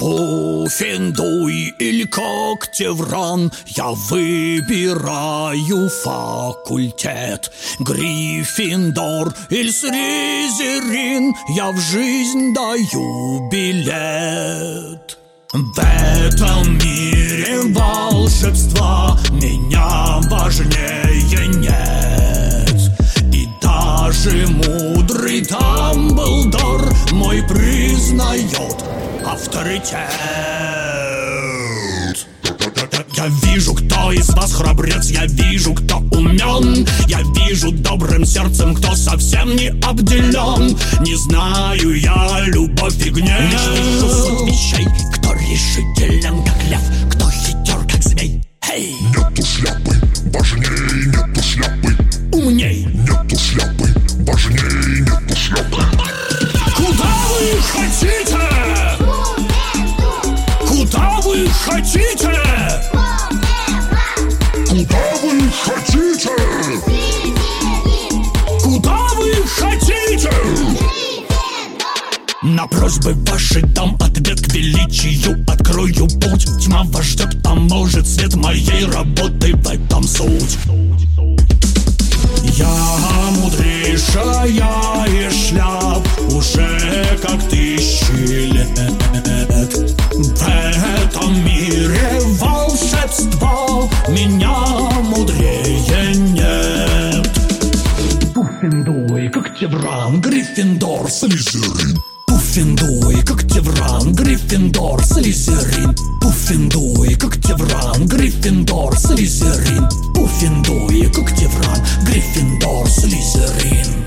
Пуффендуй или Когтевран Я выбираю факультет. Гриффиндор или Слизерин Я в жизнь даю билет. В этом мире волшебства Меня важнее нет. И даже мудрый Дамблдор Мой признает авторитет. Я вижу, кто из вас храбрец, я вижу, кто умен. Я вижу добрым сердцем, кто совсем не обделен. Не знаю я любовь и гнев. Лишь вижу суть вещей, кто решителен, как лев Кто хитер, как змей. Эй! Нету шляпы, важнее нету шляпы. Умней! Нету шляпы, важнее нету шляпы. Куда вы хотите? Хотите? Куда вы хотите? Куда вы хотите? На просьбы ваши дам ответ к величию Открою путь, тьма вас ждет, а может свет моей работы в этом суть Я мудрейшая из шляп Уже как тысячи лет Когтевран, Гриффиндор, Слизерин. Пуффендуй, Когтевран, Гриффиндор, Слизерин. Пуффендуй, Когтевран, Гриффиндор, Слизерин. Пуффендуй, Когтевран, Гриффиндор, Слизерин